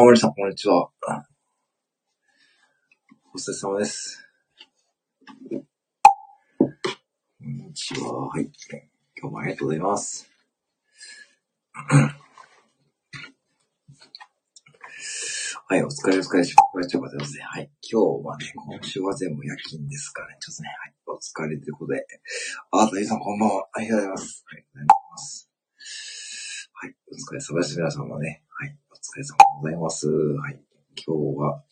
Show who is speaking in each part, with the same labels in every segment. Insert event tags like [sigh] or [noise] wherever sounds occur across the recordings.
Speaker 1: あ、森さん、こんにちは。お疲れ様です。こんにちは。はい。今日もありがとうございます。[coughs] はい、お疲れお疲れしました。お疲れ様です。はい。今日はね、今週は全部夜勤ですからね。ちょっとね、はい。お疲れということで。あ、大さんこんばんは。ありがとうございます。ありがとうございます。はい。お疲れ様です。皆さんもね。お疲れ様でございます。はい。今日は、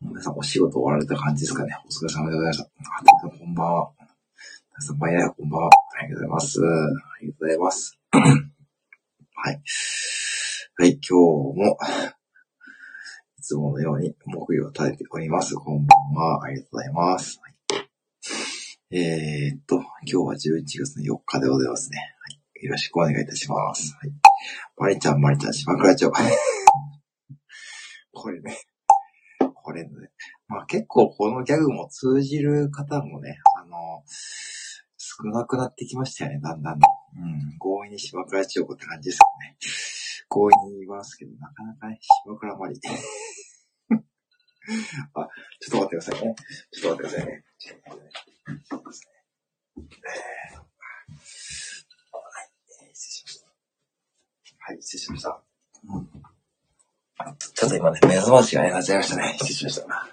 Speaker 1: 皆さんお仕事終わられた感じですかね。お疲れ様でございました。あ、皆さんこんばんは。皆さん、毎夜こんばんは。ありがとうございます。ありがとうございます。[coughs] はい。はい、今日も、いつものように木曜を立てております。こんばんは。ありがとうございます。はい、えー、っと、今日は11月の4日でございますね。はい。よろしくお願いいたします。はい。まりちゃん、まりちゃん、島倉町。[laughs] これね、これね、まあ結構このギャグも通じる方もね、あの、少なくなってきましたよね、だんだんね。うん、強引に島倉千代子って感じですよね。強引に言いますけど、なかなかね、島倉まり。[laughs] あ、ちょっと待ってくださいね。ちょっと待ってくださいね。ちょっと待ってくださいね。えーはい、えー失礼しました。はい、失礼しました。うんちょっと今ね、目覚ましがね、なっちゃいましたね。失礼しました。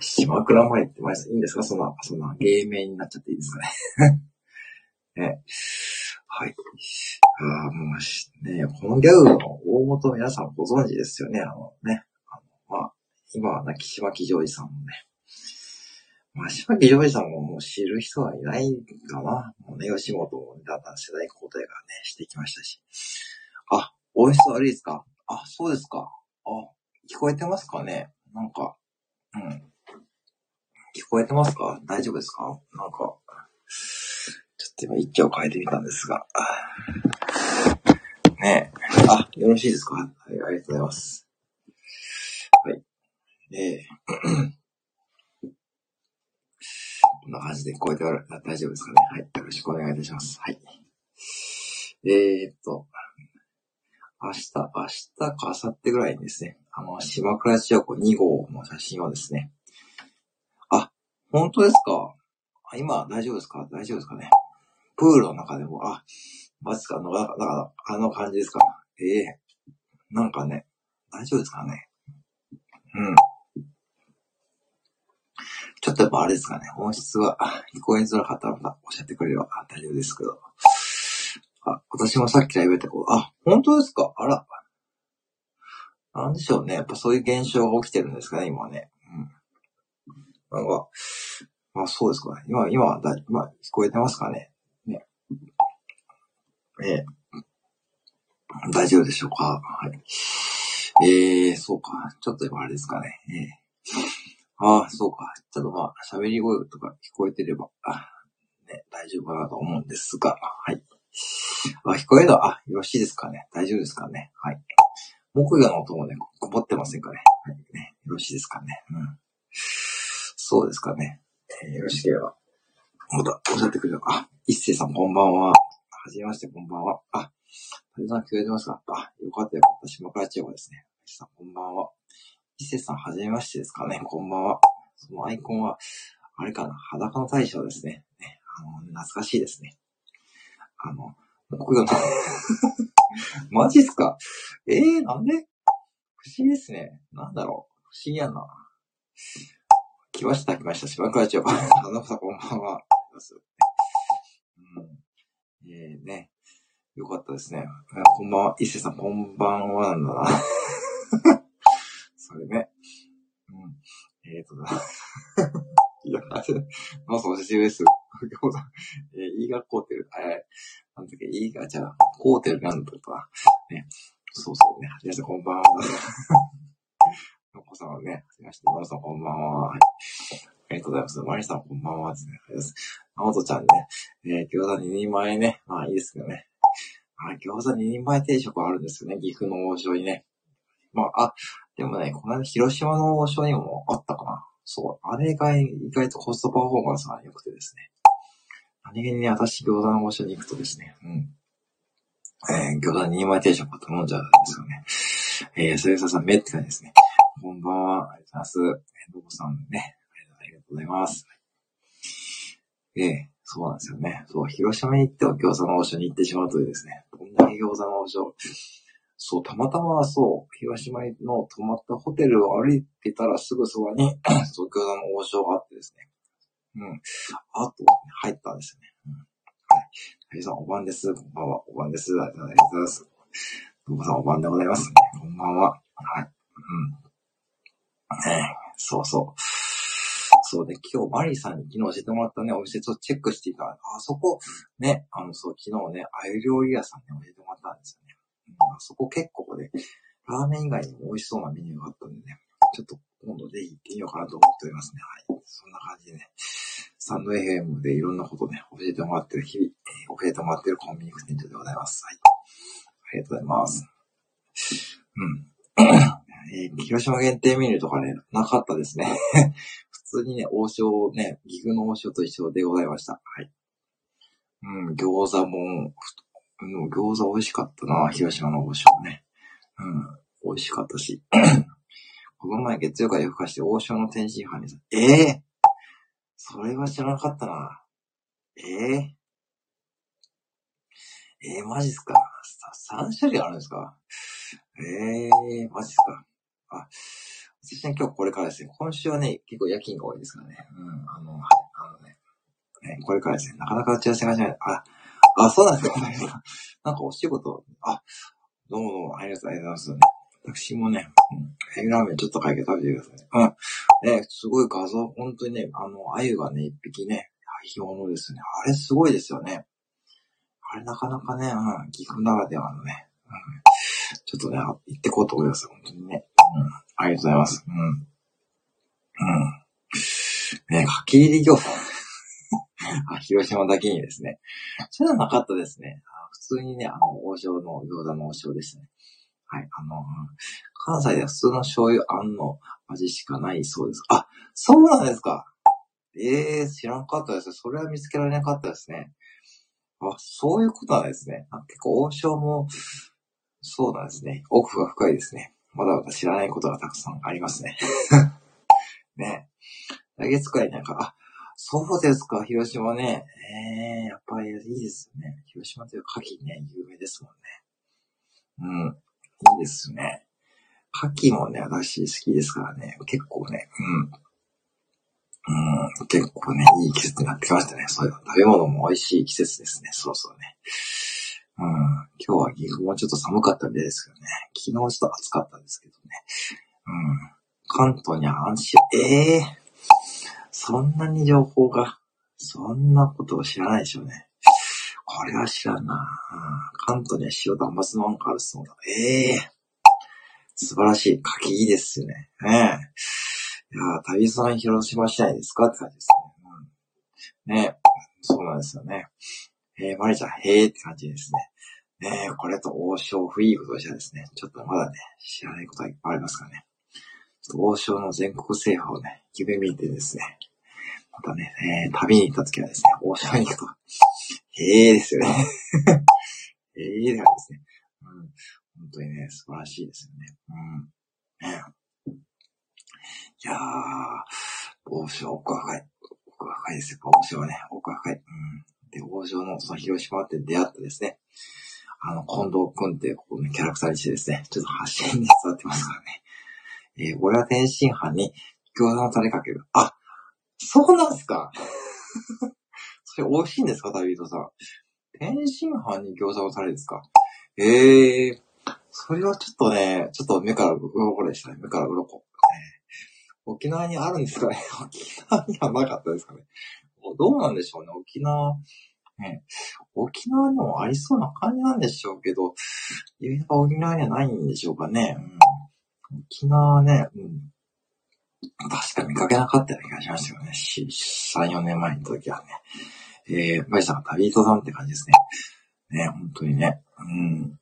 Speaker 1: 島倉まりって、まあいいんですか？そんな、そんな芸名になっちゃっていいですかね？[laughs] ね。はい。あーもうしね、このギャグの大元皆さんご存知ですよね。あのね。あのまあ、今は亡き島木ジョージさんもね。まあ、島木ジョージさんももう知る人はいないかな。もうね、吉本もだんだん世代交代がね、してきましたし。あ、音質悪いですか？あ、そうですか。あ、聞こえてますかね？なんか、うん。聞こえてますか？大丈夫ですか？なんか、ちょっと今一挙変えてみたんですが。ねえ。あ、よろしいですか？はい、ありがとうございます。はい。ええ [coughs] こんな感じで聞こえておら大丈夫ですかね？はい。よろしくお願いいたします。はい。えー、っと、明日、明日か明後日ぐらいにですね、あの、島倉千代子2号の写真をですね、あ、本当ですか？今、大丈夫ですか？大丈夫ですかね？プールの中でも、あ、マジか、あの、だから、あの感じですか？ええ。なんかね、大丈夫ですかね？うん。ちょっとやっぱあれですかね、本質は、あ聞こえづらかったらまたおっしゃってくれれば大丈夫ですけど。あ、私もさっきライブやったこと、あ、本当ですか？あら。なんでしょうね。やっぱそういう現象が起きてるんですかね、今はね。うん。なんか、まあそうですかね。今、今だ、今、聞こえてますかね？ね。ええ大丈夫でしょうか？はい。ええそうか。ちょっと今あれですかね。ええああ、そうか。ちょっとまあ、喋り声とか聞こえてれば、ね、大丈夫かなと思うんですが、はい。あ、聞こえるの？あ、よろしいですかね。大丈夫ですかね？はい。木魚の音もね、こぼってませんかね？はい。ね、よろしいですかね？うん。そうですかね？えーよろしければ、またおっしゃってくれれば。あ、一星さんこんばんは。はじめまして、こんばんは。あ、谷さん聞こえてますか？あ、よかったよかった。島倉千代子ですね。一星さんこんばんは。一星さんはじめましてですかね？こんばんは。そのアイコンは、あれかな？裸の大将ですね。ねあの、懐かしいですね。あの、木魚の、[laughs] マジっすか？ええー、なんで？不思議ですね。なんだろう。不思議やな。来ました、来ました。島倉千代子。あのさん、こんばんは。うん。えー、ね。よかったですね。こんばんは。伊勢さん、こんばんはなんだな。[laughs] それね。うん。えーとな。いや、まず、お久しぶりです。[laughs] えー、いいがこうてる。えー、なんだっけ、いいが、じゃあ、こうてるなんだとか。ね。そうそうね。はじめまして、こんばんは。[laughs] のこさんはね、はじめまして、まるさんこんばんは。はいありがとうございます。マリさんこんばんはですね。ありがとうございます。なおとちゃんね、えー、餃子2人前ね。まあいいですけどね。あ、餃子2人前定食あるんですよね。岐阜の王将にね。まあ、あ、でもね、この間広島の王将にもあったかな。そう。あれが意外とコストパフォーマンスが良くてですね。何気にね、私餃子の王将に行くとですね、うん。えー、餃子2人前定食頼んじゃうんですよね。えー、それささん、めって感じですね。こんばんは。ありがとうございます。えー、どこさんね、ありがとうございます。ええー、そうなんですよね。そう、広島に行っては餃子の王将に行ってしまうというですね。どんだけ餃子の王将。そう、たまたまそう、広島の泊まったホテルを歩いてたらすぐそばに [clears throat] そう、餃子の王将があってですね。うん。あと、入ったんですよね。うん。はい。はい、さん、お晩です。こんばんは。お晩です。ありがとうございます。どうもさん、お晩でございます。こんばんは。はい。うん。ねえそうそう。そうで、今日マリーさんに昨日教えてもらったね、お店ちょっとチェックしていたらあそこ、ね、あの、そう、昨日ね、あゆ料理屋さんに教えてもらったんですよね。そこ結構ね、ラーメン以外にも美味しそうなメニューがあったんでね、ちょっと今度ぜひ行ってみようかなと思っておりますね。はい。そんな感じでね、スタンド FM でいろんなことね、教えてもらってる、日々、えー、教えてもらってるコンビニ店長でございます。はい。ありがとうございます。うん。[coughs] えー、広島限定メニューとかね、なかったですね。[laughs] 普通にね、王将ね、岐阜の王将と一緒でございました。はい。うん、餃子も、うん、餃子美味しかったな、広島の王将ね。うん、美味しかったし。[clears throat] この前月曜から夜更かして王将の天津飯にさ、ええー、それは知らなかったな。ええー、えー、マジっすか ?3 種類あるんですかええー、マジっすかあ、私ね、今日これからですね、今週はね、結構夜勤が多いですからね。うん、あの、はい、あのね、ねこれからですね、なかなか打ち合わせがしない。あ、あ、そうなんですか。なんかお仕事、あ、どうもどうも、ありがとうございます。私もね、うん、ラーメンちょっとかいて食べてください。うん。ね、すごい画像、本当にね、あの、鮎がね、一匹ね、干物ですね。あれすごいですよね。あれなかなかね、うん、岐阜ならではのね、うん、ちょっとね、行ってこうと思います。本当にね。うん。ありがとうございます。うん。うん。ね、かき入り餃子。あ、広島だけにですね。そういうのはなかったですね。普通にね、あの、王将の餃子の王将でしたね。はい、あの、関西では普通の醤油あんの味しかないそうです。あ、そうなんですか。ええー、知らなかったです。それは見つけられなかったですね。あ、そういうことなんですね。結構王将も、そうなんですね。奥が深いですね。まだまだ知らないことがたくさんありますね。[laughs] ね。来月くらいなんか、あ、そうですか、広島ね。ええー、やっぱりいいですね。広島という牡蠣ね、有名ですもんね。うん。いいですね。牡蠣もね、私好きですからね。結構ね、うん。うん、結構ね、いい季節になってきましたね。そういう食べ物も美味しい季節ですね。そうそうね。うん。今日は岐阜もちょっと寒かったんですけどね。昨日ちょっと暑かったんですけどね。うん。関東に安心、ええー、そんなに情報が、そんなことを知らないでしょうね。これは知らんな、関東には塩と甘酢のがあるそうだ。ええー、素晴らしい。柿いいですよね。ねえ。いや旅さん広島市内ですかって感じですね。うん、ねそうなんですよね。えー、マリちゃん、へーって感じですね。ねこれと王将フリークとしてはですね、ちょっとまだね、知らないことがいっぱいありますからね。ちょっと王将の全国制覇をね、夢見てですね、またね、えー、旅に行った時はですね、王将に行くと、へーですよね。[laughs] へーって感じですね。うん。本当にね、素晴らしいですよね。うん。ねいやー、王将奥が深い。奥が深いですよ。王将はね、奥が深い。うん。で、王将のその広島って出会ってですね、あの、近藤くんってここね、キャラクターにしてですね、ちょっと発信に伝わってますからね。えー、俺は天津飯に餃子のタレかける。あ、そうなんすか？[laughs] それ美味しいんですか、ダビードさん。天津飯に餃子のタレですか？ええー、それはちょっとね、ちょっと目から鱗でしたね。目から鱗。沖縄にあるんですかね？[laughs] 沖縄にはなかったですかね？どうなんでしょうね、沖縄。ね、沖縄にもありそうな感じなんでしょうけど、やっぱ沖縄にはないんでしょうかね？うん、沖縄ね、うん。確か見かけなかったような気がしますよね。3、4年前の時はね。えー、バイさん、旅人さんって感じですね。ね、本当にね。うん。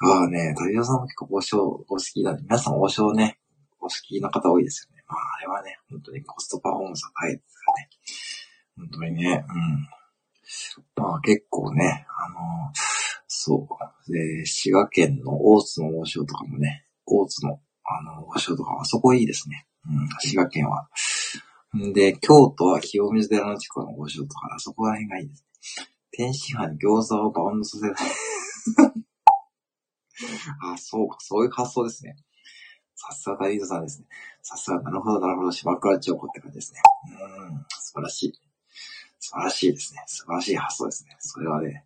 Speaker 1: ああね、旅人さんも結構王将お好きだね。皆さん王将ね、お好きな方多いですよね。まあ、あれはね、本当にコストパフォーマンスが高いですからね。本当にね、うん。まあ結構ね、あのー、そう。で、滋賀県の大津の王将とかもね、大津の、あの、王将とか、あそこいいですね。うん、滋賀県は。んで、京都は清水寺の地区の王将とか、あそこら辺がいいです。天津飯に餃子をバウンドさせる。[laughs] あ、そうか、そういう発想ですね。さすがダリードさんですね。さすが、なるほど、なるほど、島倉千代子って感じですね。うん、素晴らしい。素晴らしいですね。素晴らしい発想ですね。それはね、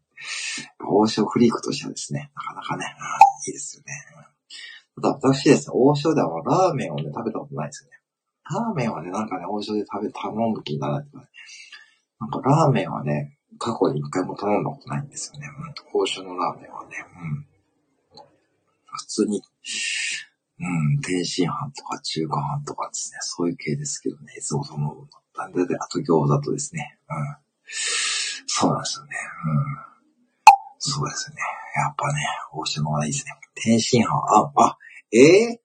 Speaker 1: 王将フリークとしてはですね、なかなかね、うん、いいですよね。私ですね、王将ではラーメンをね、食べたことないですよね。ラーメンはね、なんかね、王将で食べ、頼む気にならないとかね。なんかラーメンはね、過去に一回も頼んだことないんですよね。うん。王将のラーメンはね、うん。普通に、うん、天津飯とか中華飯とかですね、そういう系ですけどね、いつもその、なんで、あと餃子とですね、うん。そうなんですよね、うん。そうですね。やっぱね、王将の方がいいですね。天津飯、あ、あ、えー、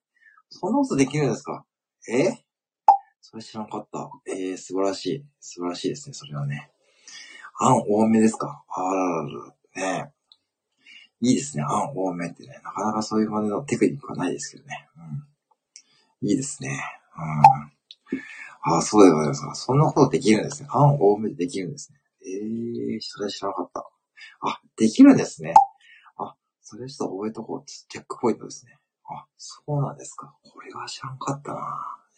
Speaker 1: そんなことできるんですか？えー、それ知らなかった。えー、素晴らしい。素晴らしいですね、それはね。あん多めですか？あららら、ねいいですね、あん多めってね。なかなかそういうまでのテクニックはないですけどね。うん。いいですね。うん。ああ、そうでございますか。そんなことできるんですね。あん多めでできるんですね。ええー、それ知らなかった。あ、できるんですね。あ、それちょっと覚えとこう。チェックポイントですね。あ、そうなんですか。これは知らんかったな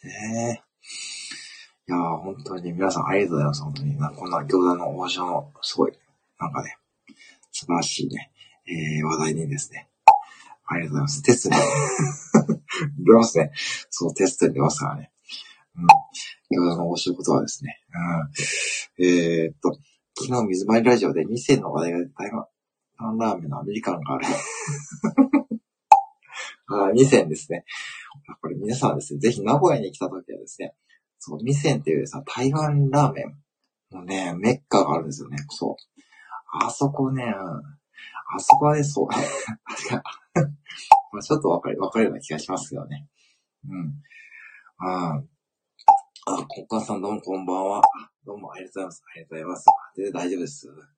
Speaker 1: ええー、いやー、本当に皆さんありがとうございます。本当に。なこんな餃子の王将の、すごい、なんかね、素晴らしいね、えー、話題にですね。ありがとうございます。テストに出ますね。そう、テストに出ますからね。うん。餃子の王将ことはですね。うん。えー、っと、昨日水前ラジオで2世の話題が出た台湾ラーメンのアメリカンがある。あ2世ですね。これ皆さんですね、ぜひ名古屋に来た時はですね、そう、2世っていうさ、台湾ラーメンのね、メッカがあるんですよね。そう。あそこね、あそこはね、そう。[laughs] [laughs] まあちょっとわかる、わかるような気がしますけどね。うん。ああ、コッカさんどうもこんばんは。どうもありがとうございます。ありがとうございます。で、大丈夫です。ありがと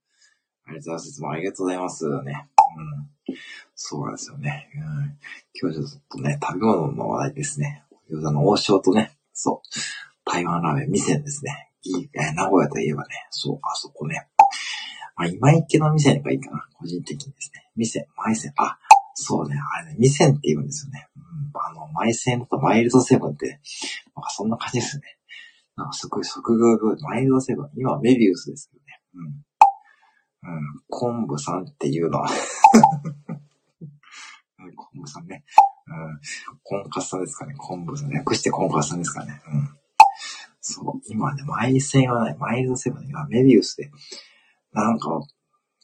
Speaker 1: うございます。いつもありがとうございますね。うん。そうなんですよね。うん、今日ちょっとね、食べ物の話題ですね。餃子の王将とね、そう。台湾ラーメン店ですね。いい、え名古屋といえばね、そう、あそこね。まあ、今池の店がいいかな。個人的にですね。店、マイセン、あ、そうね、あれね、店って言うんですよね。うん、あの、マイセンとマイルドセブンって、なんかそんな感じですね。なんかすごい、職業、マイルドセブン。今メビウスですけどね。うん。うん。昆布さんっていうのは [laughs] 昆布さんね。うん。コンカスさんですかね。昆布さん。略してコンカスさんですかね。うん。そう。今ね、マイセンはない。マイルセブン。今、メビウスで。なんか、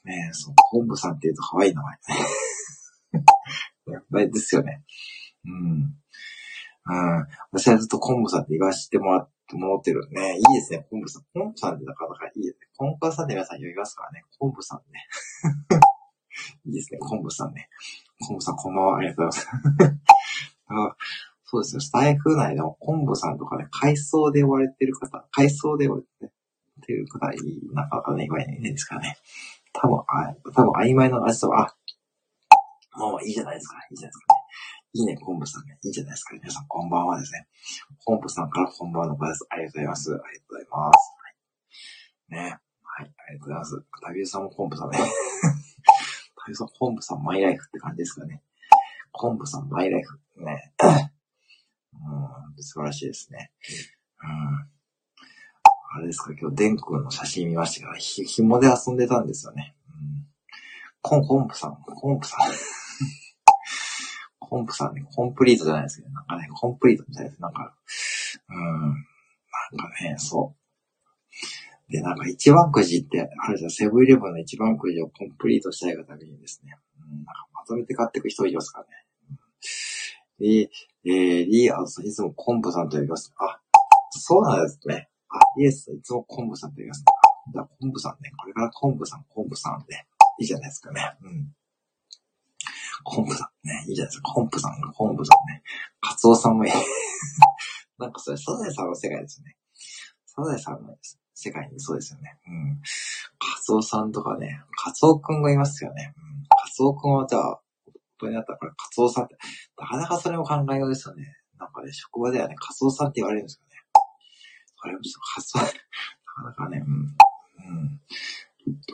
Speaker 1: ねそう、昆布さんって言うと可愛い名前。[laughs] やっぱりですよね。うん。うん。私はずっと昆布さんって言わせてもらっと思ってるね。いいですね、昆布さん。昆布さんってなかなかいいですね。昆布さんって皆さん呼びますからね。昆布さんね。[laughs] いいですね、昆布さんね。昆布さんこんばんは。ありがとうございます。そうですね、スタイフ内でも昆布さんとかね、海藻で呼ばれてる方、海藻で呼ばれてる方いい、なかなかね、言わないですからね。多分、あ、多分曖昧な味とは、あ、まあまあいいじゃないですか。いいじゃないですか。いいね、昆布さんね。いいじゃないですか。皆さん、こんばんはですね。昆布さんからこんばんはの声です。ありがとうございます。ありがとうございます。はい。ね。はい。ありがとうございます。旅ビさんも昆布さんね。[laughs] 旅ビさん、昆布さんマイライフって感じですかね。昆布さんマイライフ。ね。うん、素晴らしいですね。うん。あれですか、今日、デン君の写真見ましたから、ひ、紐で遊んでたんですよね。うん。コン、コンプさん、コンプさん。コンプさんね、コンプリートじゃないですけど、なんかね、コンプリートみたいです。なんか、うん、なんかね、そう。で、なんか一番くじって、あるじゃ、セブンイレブンの一番くじをコンプリートしたいがためにですね、うん、なんかまとめて買っていく人いますからね。で、えー、リーアウトいつもコンプさんと呼びます。あ、そうなんですね。あ、 Yes、いつもコンプさんと呼びます。じゃあコンプさんね、これからコンプさん、コンプさんで、いいじゃないですかね。うん。コンプさんね。いいじゃないですか。コンプさんがコンプさんね。カツオさんもいい。[laughs] なんかそれ、サザエさんの世界ですよね。サザエさんの世界にそうですよね。うん。カツオさんとかね、カツオくんがいますよね。うん。カツオくんはじゃあ、大人になったらカツオさんって、なかなかそれも考えようですよね。なんかね、職場ではね、カツオさんって言われるんですよね。それもちょっと発想、なかなかね、うん。うん。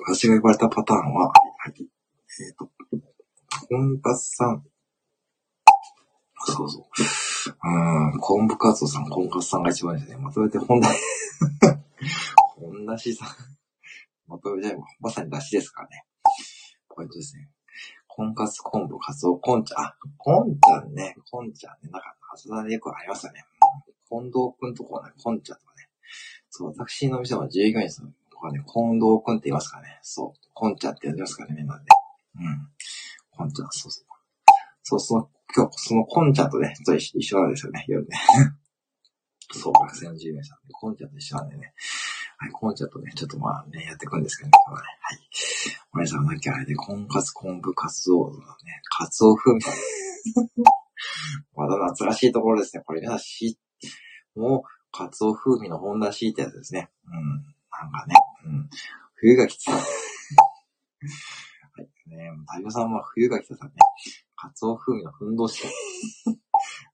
Speaker 1: 私が言われたパターンは、はい、えっ、ー、と、婚活さん。そうそう。うん、昆布カツオさん、婚活さんが一番ですね。まとめて本題。本出しさん。まとめて、まさに出しですからね。ポイントですね。婚活、昆布、カツオ、コンちゃん。あ、コンちゃんね。コンちゃんね。なんか、朝田でよくありましたね。近藤くんとこはね、コンちゃんとかね。そう、私の店は従業員さんとかね、近藤くんって言いますからね。そう。コンちゃんって呼んでますからね、みんなで。うん。コンちゃん、そうそう。そうその、今日、そのコンちゃんとね、と一緒なんですよね、夜ね。[laughs] そう、学生の従業員さん、コンちゃんと一緒なんでね。はい、コンちゃんとね、ちょっとまあね、やっていくんですけどね、今日はね。はい。皆さん、なきゃあれで、婚活、昆布、カツオ、ね、カツオ風味。[laughs] まだ懐かしいところですね。これ皆さん知、もう、カツオ風味の本田シーってやつですね。うん。なんかね、うん。冬が来た。はい。ね、太陽さんは冬が来たさね。カツオ風味の奮闘し。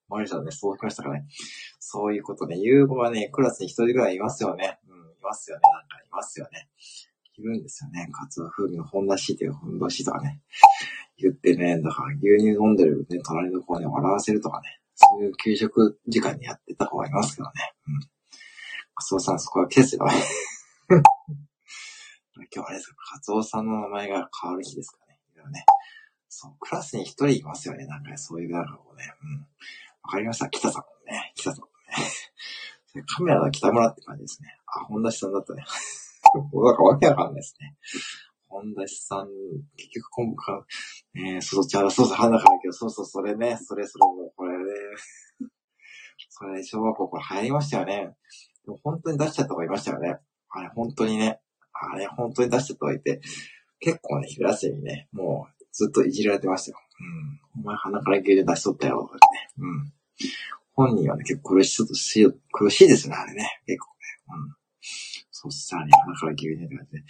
Speaker 1: マリさんね、そうきましたかね。そういうことね。優子がね、クラスに一人ぐらいいますよね。うん、いますよね。なんかいますよね。いるんですよね。カツオ風味の本田シーっていう奮闘しとかね。言ってね、だから牛乳飲んでるね、隣の子をね、笑わせるとかね。そういう給食時間にやってた子がいますけどね。うん。カツオさん、そこは季節だね。[laughs] 今日あれですか、カツオさんの名前が変わる日ですか？ね。ねそう、クラスに一人いますよね。なんかそういう、なんかこうね。うん。わかりました。北さんね。北さんね。[laughs] カメラの北村って感じですね。あ、本田さんだったね。[laughs] なんかわけわかんないですね。本田さん、結局今部か、えー、そうちゃう、そうそう、花からけど、そうそう、それね、それ、それもう、これね。[laughs] それ、小学校これ流行りましたよね。でも本当に出しちゃった方がいましたよね。あれ、本当にね。あれ、本当に出しちゃった方がいて、結構ね、昼休みね、もう、ずっといじられてましたよ。うん。お前鼻から牛乳出しとったよ、とかね。うん。本人はね、結構苦しそうとし、苦しいですね、あれね。結構ね。うん。そしたらね、鼻から牛乳って感じで。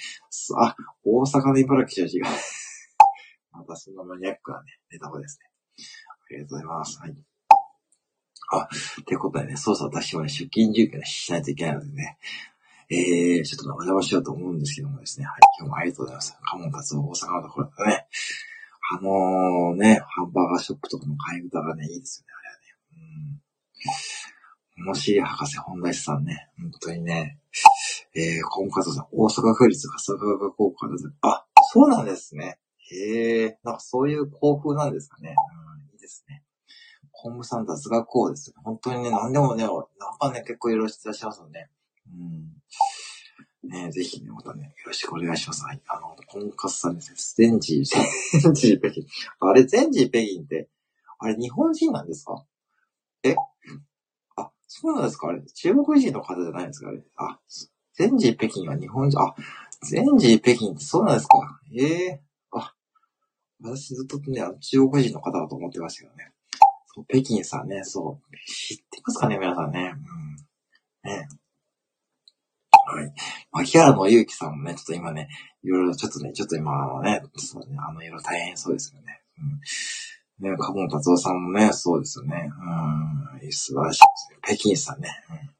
Speaker 1: あ、大阪の茨城女子が [laughs] またそんなマニアックなね、ネタバですね。ありがとうございます。はい。あ、ってことでね、そうそう、私はね、出勤準備、しないといけないのでね、えー、ちょっと、お邪魔しようと思うんですけどもですね、はい、今日もありがとうございます。カモンカツオ大阪のところだね、あのー、ね、ハンバーガーショップとかの替え歌がね、いいですよね、あれはね。うん。もし博士本田さんね、本当にね、えー、コンカツさん、大阪府立笠岡高校から、あ、そうなんですね。へえ、なんかそういう校風なんですかね。うん、いいですね。コンブさん雑学校です。本当にね、何でもね、なんかね、結構いろいろしてらっしゃいますよね。うん。ねぜひね、またね、よろしくお願いします。はい。あの、コンカツさんですね。ゼンジー、ゼンジー北京。あれ、ゼンジー北京って、あれ、日本人なんですか？え？あ、そうなんですか？あれ、中国人の方じゃないんですか？あれ。あ、ゼンジー北京は日本人、あ、ゼンジー北京ってそうなんですか？ええー、あ、私ずっとね、中国人の方だと思ってましたけどね。そう、北京さんね、そう、知ってますかね、皆さんね。うん。ね。はい。牧原のゆうきさんもね、ちょっと今ね、いろいろちょっとね、ちょっと今はね、そうね、あの、いろいろ大変そうですよね。うん。ね、かもたつおさんもね、そうですよね。うん。素晴らしいですね。北京さんね。うん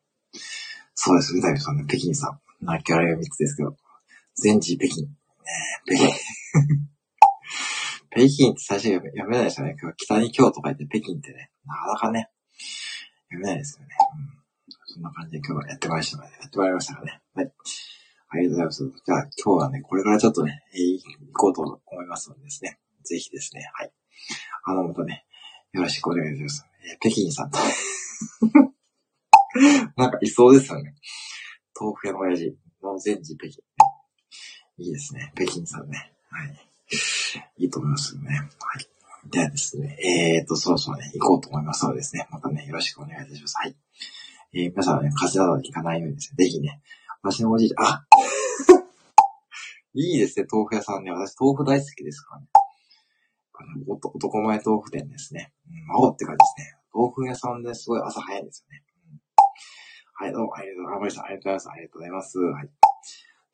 Speaker 1: そうです、三谷さんね、北京さん。泣き笑いが3つですけど。全治北京。ね北京。北京って最初読め読めないですよね。北に京と書いて北京ってね、なかなかね、読めないですよね。うん、そんな感じで今日はやってまいりましたね。やってまいりましたからね。はい。ありがとうございます。じゃあ今日はね、これからちょっとね、えー、行こうと思いますのでですね。ぜひですね、はい。あの、またね、よろしくお願いします。えー、北京さんと [laughs] なんかいそうですよね。豆腐屋の親父の全治北京。いいですね。北京さんね。はい。いいと思いますね。はい。ではですね、えーと、そろそろね、行こうと思いますのでですね、またね、よろしくお願いいたします。はい。えー、皆さんね、風邪などひかないようにですね、ぜひね、私のおじいちゃん、あいいですね、豆腐屋さんね。私、豆腐大好きですからね。男前豆腐店ですね。うん、魔王って感じですね。豆腐屋さんですごい朝早いんですよね。はい、どうもありがとうございました。ありがとうございます。ありがとうございます。はい。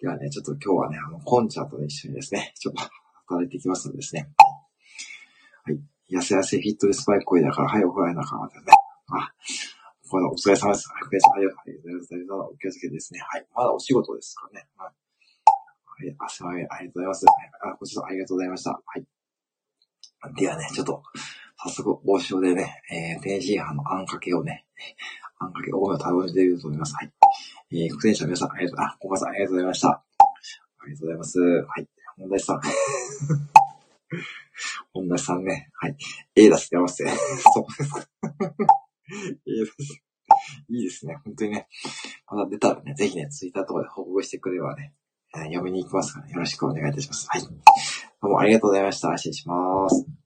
Speaker 1: ではね、ちょっと今日はね、あの、コンチャートで一緒にですね、ちょっと働いていきますのでですね。はいはい。やせやせフィットネスバイク声だから、はい、お風呂やなかったね。あ、このお疲れ様です。はい、お疲れ様ありがとうございます。お気をつけてですね。はい。まだお仕事ですからね。はい。はい、あ、すません、ありがとうございます。あ、ごちそうありがとうございました。はい。ではね、ちょっと、早速、王将でね、えー、天津飯のあんかけをね、あんかけ多めを食べていると思います。はい。えー、副店長の皆さん、ありがとう、あ、小川さんありがとうございました。ありがとうございます。はい。本田さん。[laughs] 本田さんね。はい。A 出してますね。[laughs] そうで。す。いいですね。本当にね。また出たらね、ぜひね、ツイッターとかで報告してくれればね、えー、読みに行きますからね。よろしくお願いいたします。はい。どうもありがとうございました。失礼します。